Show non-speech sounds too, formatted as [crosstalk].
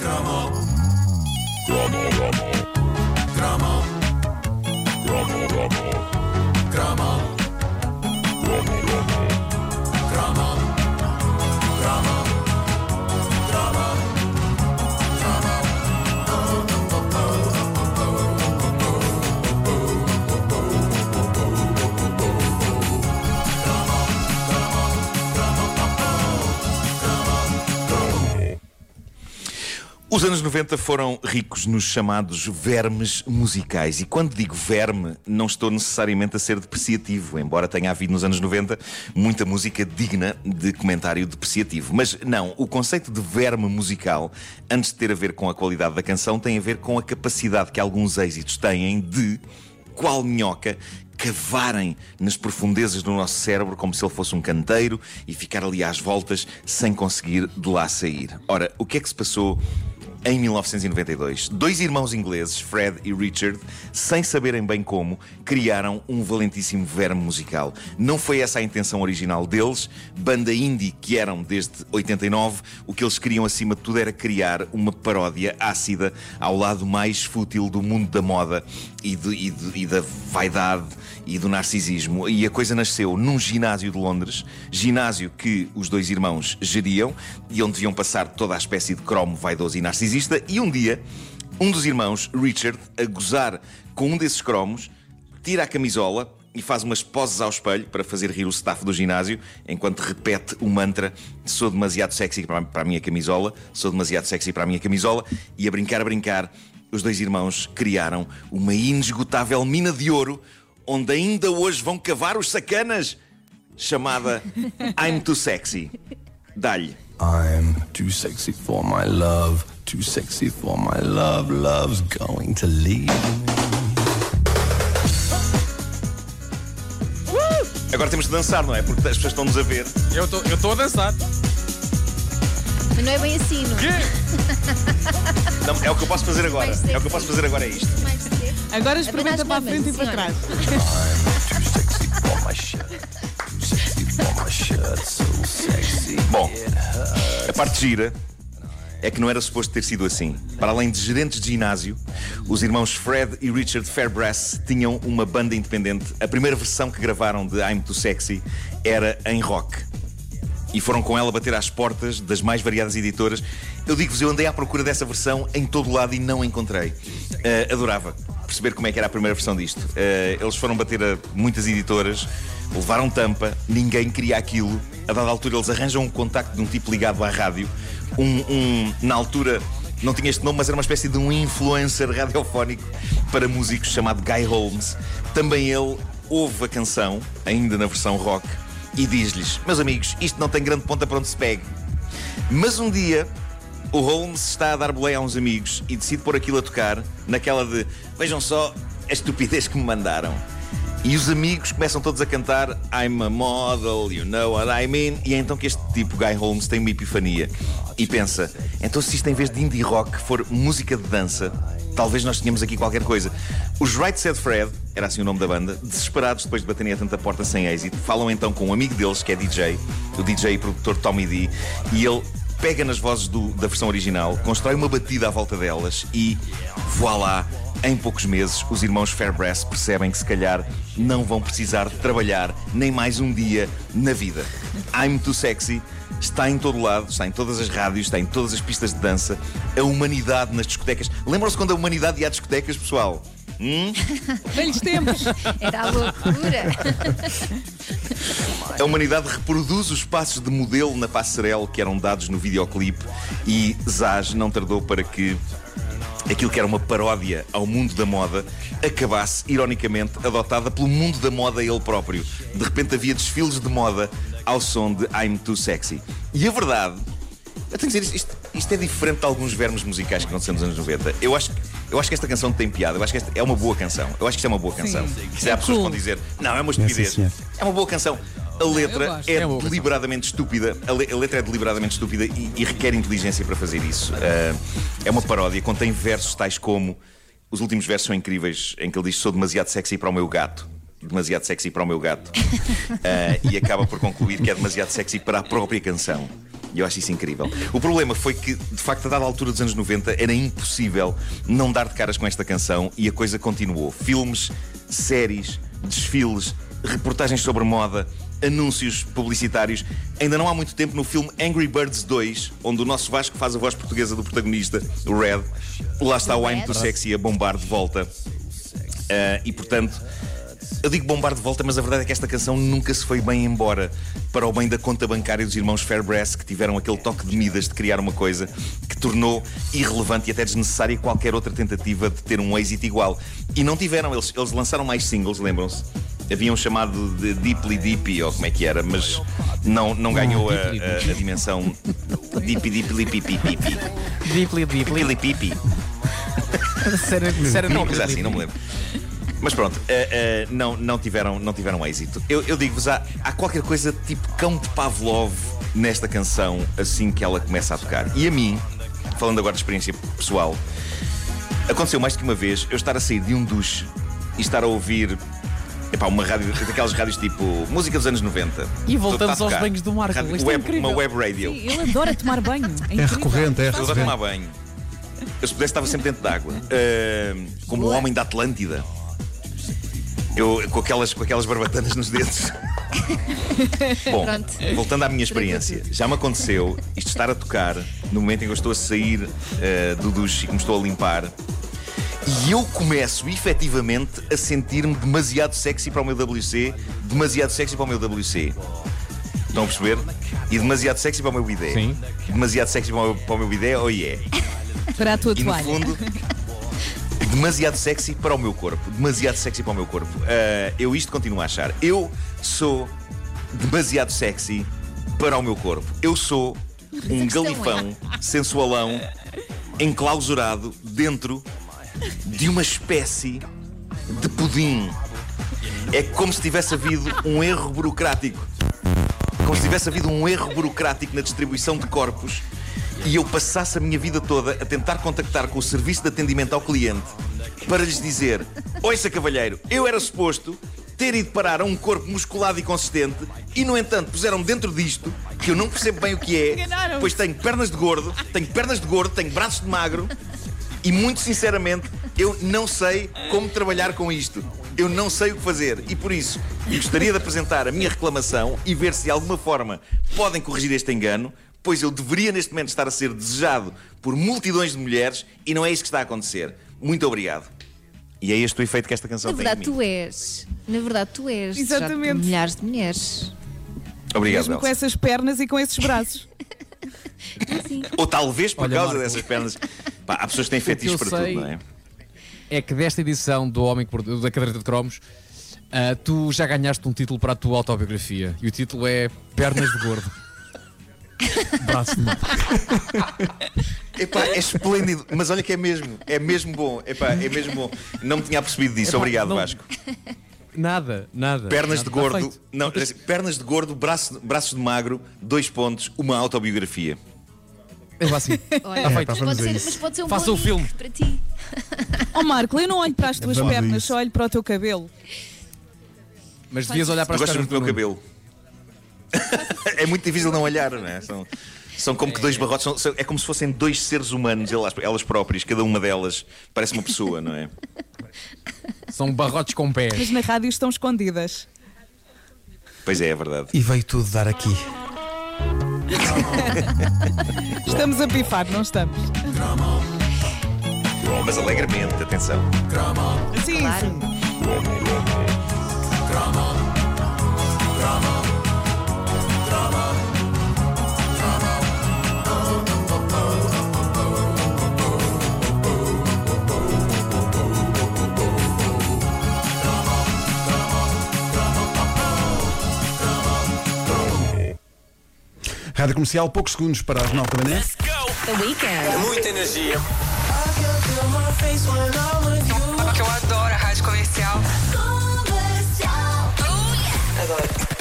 Gramo. Gramo, gramo. Os anos 90 foram ricos nos chamados vermes musicais. E quando digo verme, não estou necessariamente a ser depreciativo, embora tenha havido nos anos 90 muita música digna de comentário depreciativo. Mas não, o conceito de verme musical, antes de ter a ver com a qualidade da canção, tem a ver com a capacidade que alguns êxitos têm de, qual minhoca, cavarem nas profundezas do nosso cérebro como se ele fosse um canteiro e ficar ali às voltas sem conseguir de lá sair. Ora, o que é que se passou em 1992. Dois irmãos ingleses, Fred e Richard, sem saberem bem como, criaram um valentíssimo verme musical. Não foi essa a intenção original deles, banda indie que eram desde 89, o que eles queriam acima de tudo era criar uma paródia ácida ao lado mais fútil do mundo da moda e, e, e da vaidade e do narcisismo. E a coisa nasceu num ginásio de Londres, ginásio que os dois irmãos geriam e onde deviam passar toda a espécie de cromo vaidoso e narcisista. E um dia, um dos irmãos, Richard, a gozar com um desses cromos, tira a camisola e faz umas poses ao espelho para fazer rir o staff do ginásio, enquanto repete o mantra: sou demasiado sexy para a minha camisola, sou demasiado sexy para a minha camisola, e a brincar, a brincar, os dois irmãos criaram uma inesgotável mina de ouro onde ainda hoje vão cavar os sacanas, chamada I'm Too Sexy. Dá-lhe. I'm too sexy for my love, too sexy for my love, love's going to leave me. Agora temos de dançar, não é? Porque as pessoas estão-nos a ver. Eu estou a dançar. Mas não é bem assim, não é? [laughs] Não, é o que eu posso fazer agora. É o que eu posso fazer agora, é isto. Agora experimenta para a frente e para trás. Bom, a parte gira é que não era suposto ter sido assim. Para além de gerentes de ginásio, os irmãos Fred e Richard Fairbrass tinham uma banda independente. A primeira versão que gravaram de I'm Too Sexy era em rock. E foram com ela bater às portas das mais variadas editoras. Eu digo-vos, eu andei à procura dessa versão em todo lado e não encontrei. Uh, adorava perceber como é que era a primeira versão disto. Uh, eles foram bater a muitas editoras, levaram tampa, ninguém queria aquilo. A dada altura, eles arranjam um contacto de um tipo ligado à rádio. Um, um, na altura, não tinha este nome, mas era uma espécie de um influencer radiofónico para músicos chamado Guy Holmes. Também ele ouve a canção, ainda na versão rock, e diz-lhes: Meus amigos, isto não tem grande ponta para onde se pegue. Mas um dia o Holmes está a dar boleia a uns amigos e decide pôr aquilo a tocar, naquela de vejam só a estupidez que me mandaram. E os amigos começam todos a cantar I'm a model, you know what I mean. E é então que este tipo, Guy Holmes, tem uma epifania e pensa: então, se isto em vez de indie rock for música de dança, talvez nós tenhamos aqui qualquer coisa. Os Right Said Fred, era assim o nome da banda, desesperados depois de baterem a tanta porta sem êxito, falam então com um amigo deles, que é DJ, o DJ e produtor Tommy D, e ele pega nas vozes do, da versão original, constrói uma batida à volta delas e, voilá, em poucos meses, os irmãos Fairbrass percebem que se calhar não vão precisar de trabalhar nem mais um dia na vida. I'm Too Sexy está em todo lado, está em todas as rádios, está em todas as pistas de dança. A humanidade nas discotecas. Lembram-se quando a humanidade ia às discotecas, pessoal? Hum? [laughs] Velhos tempos. Era a loucura. A humanidade reproduz os passos de modelo na passarela que eram dados no videoclipe e Zaz não tardou para que aquilo que era uma paródia ao mundo da moda acabasse, ironicamente, adotada pelo mundo da moda ele próprio. De repente havia desfiles de moda ao som de I'm Too Sexy. E a verdade, eu tenho que dizer, isto, isto é diferente de alguns vermes musicais que aconteceram nos anos 90. Eu acho que eu acho que esta canção tem piada. Eu acho que esta é uma boa canção. Eu acho que isto é uma boa canção. Se há pessoas que vão dizer, não, é uma estupidez. É uma boa canção. A letra é, é deliberadamente estúpida. A, le a, letra é deliberadamente estúpida e, e, requer inteligência para fazer isso. Uh, é uma paródia. Contém versos tais como. Os últimos versos são incríveis, em que ele diz: Sou demasiado sexy para o meu gato. Demasiado sexy para o meu gato. Uh, [laughs] e acaba por concluir que é demasiado sexy para a própria canção. E eu acho isso incrível. O problema foi que, de facto, a dada altura dos anos 90, era impossível não dar de caras com esta canção e a coisa continuou. Filmes, séries, desfiles, reportagens sobre moda, anúncios publicitários. Ainda não há muito tempo no filme Angry Birds 2, onde o nosso Vasco faz a voz portuguesa do protagonista, o Red. Lá está o I'm Too Sexy a bombar de volta. Uh, e portanto, eu digo bombar de volta, mas a verdade é que esta canção nunca se foi bem embora para o bem da conta bancária dos irmãos Fairbrass, que tiveram aquele toque de Midas de criar uma coisa que tornou irrelevante e até desnecessária qualquer outra tentativa de ter um êxito igual. E não tiveram, eles, eles lançaram mais singles, lembram-se? Havia um chamado de Deeply Deepy, ou como é que era, mas não, não ganhou a, a, a dimensão Deepy Deeply Pipi Pipi. Deeply Deeply. Deeply Pipi. [laughs] Sério, Não, mas assim, não me lembro. Mas pronto, uh, uh, não, não, tiveram, não tiveram êxito. Eu, eu digo-vos, há, há qualquer coisa tipo cão de Pavlov nesta canção assim que ela começa a tocar. E a mim, falando agora de experiência pessoal, aconteceu mais do que uma vez eu estar a sair de um duche e estar a ouvir Epá, uma rádio, daquelas rádios tipo música dos anos 90. E voltamos aos banhos do Marco. Rádio, é web, incrível. uma web radio. Sim, ele adora tomar banho. É, [laughs] É recorrente, é Eu adoro recorrente. tomar banho. Eu se pudesse estava sempre dentro d'água. Uh, como o homem da Atlântida. Eu, com, aquelas, com aquelas barbatanas nos dedos. [laughs] Bom, Pronto. voltando à minha experiência, já me aconteceu isto estar a tocar no momento em que eu estou a sair uh, do duche e que me estou a limpar. E eu começo efetivamente a sentir-me demasiado sexy para o meu WC, demasiado sexy para o meu WC. Estão a perceber? E demasiado sexy para o meu bidé. Sim. Demasiado sexy para o meu, para o meu bidé, oh yeah. [laughs] Para a tua E no toalha. fundo, demasiado sexy para o meu corpo. Demasiado sexy para o meu corpo. Ah, eu isto continuo a achar. Eu sou demasiado sexy para o meu corpo. Eu sou [laughs] um questão galifão sensualão enclausurado dentro de uma espécie de pudim. É como se tivesse havido um erro burocrático. Como se tivesse havido um erro burocrático na distribuição de corpos e eu passasse a minha vida toda a tentar contactar com o serviço de atendimento ao cliente para lhes dizer: Ouça, cavalheiro, eu era suposto ter ido parar a um corpo musculado e consistente e, no entanto, puseram-me dentro disto que eu não percebo bem o que é, pois tenho pernas de gordo, tenho pernas de gordo, tenho braços de magro e, muito sinceramente, eu não sei como trabalhar com isto. Eu não sei o que fazer e por isso gostaria de apresentar a minha reclamação e ver se de alguma forma podem corrigir este engano, pois eu deveria neste momento estar a ser desejado por multidões de mulheres e não é isso que está a acontecer. Muito obrigado. E é este o efeito que esta canção Na tem em verdade, mim. tu és. Na verdade, tu és. Exatamente. Milhares de mulheres. Obrigado, Mesmo com essas pernas e com esses braços. [laughs] Ou talvez por Olha, causa Marco. dessas pernas. Pá, há pessoas que têm fetiches para sei- tudo, não é? É que desta edição do Homem da caderneta de cromos, ah, tu já ganhaste um título para a tua autobiografia. E o título é Pernas de Gordo. [laughs] Braço de mato. Epá, é esplêndido, mas olha que é mesmo, é mesmo bom, Epá, é mesmo bom. Não me tinha percebido disso, Epá, obrigado não- Vasco. Nada, nada. Pernas nada. de gordo, não, pernas de gordo, braço, braços de magro, dois pontos, uma autobiografia. É lá assim. [laughs] Olha, Está feito. mas, vamos pode a ser, isso. mas pode ser um Faça bom o filme. para ti. Ó [laughs] Marco, eu não olho para as tuas Vamos a pernas, isso. só olho para o teu cabelo. Mas devias olhar para Eu as gosto muito pernas do meu Nuno. cabelo. [laughs] é muito difícil não olhar, não é? São, são como que dois barrotes, são- são- é como se fossem dois seres humanos, elas, elas próprias, cada uma delas parece uma pessoa, não é? São barrotes com pés. Mas na rádio estão escondidas. Pois é, é verdade. E veio tudo dar aqui. [laughs] Estamos a pifar, não estamos? Mas alegremente, atenção. Sim, Claro. sim. Rádio Comercial, poucos segundos para as 9 da manhã. Let's go! The Weekend. É muita energia. Eu adoro a Rádio Comercial. Comercial. Oh, yeah. Adoro.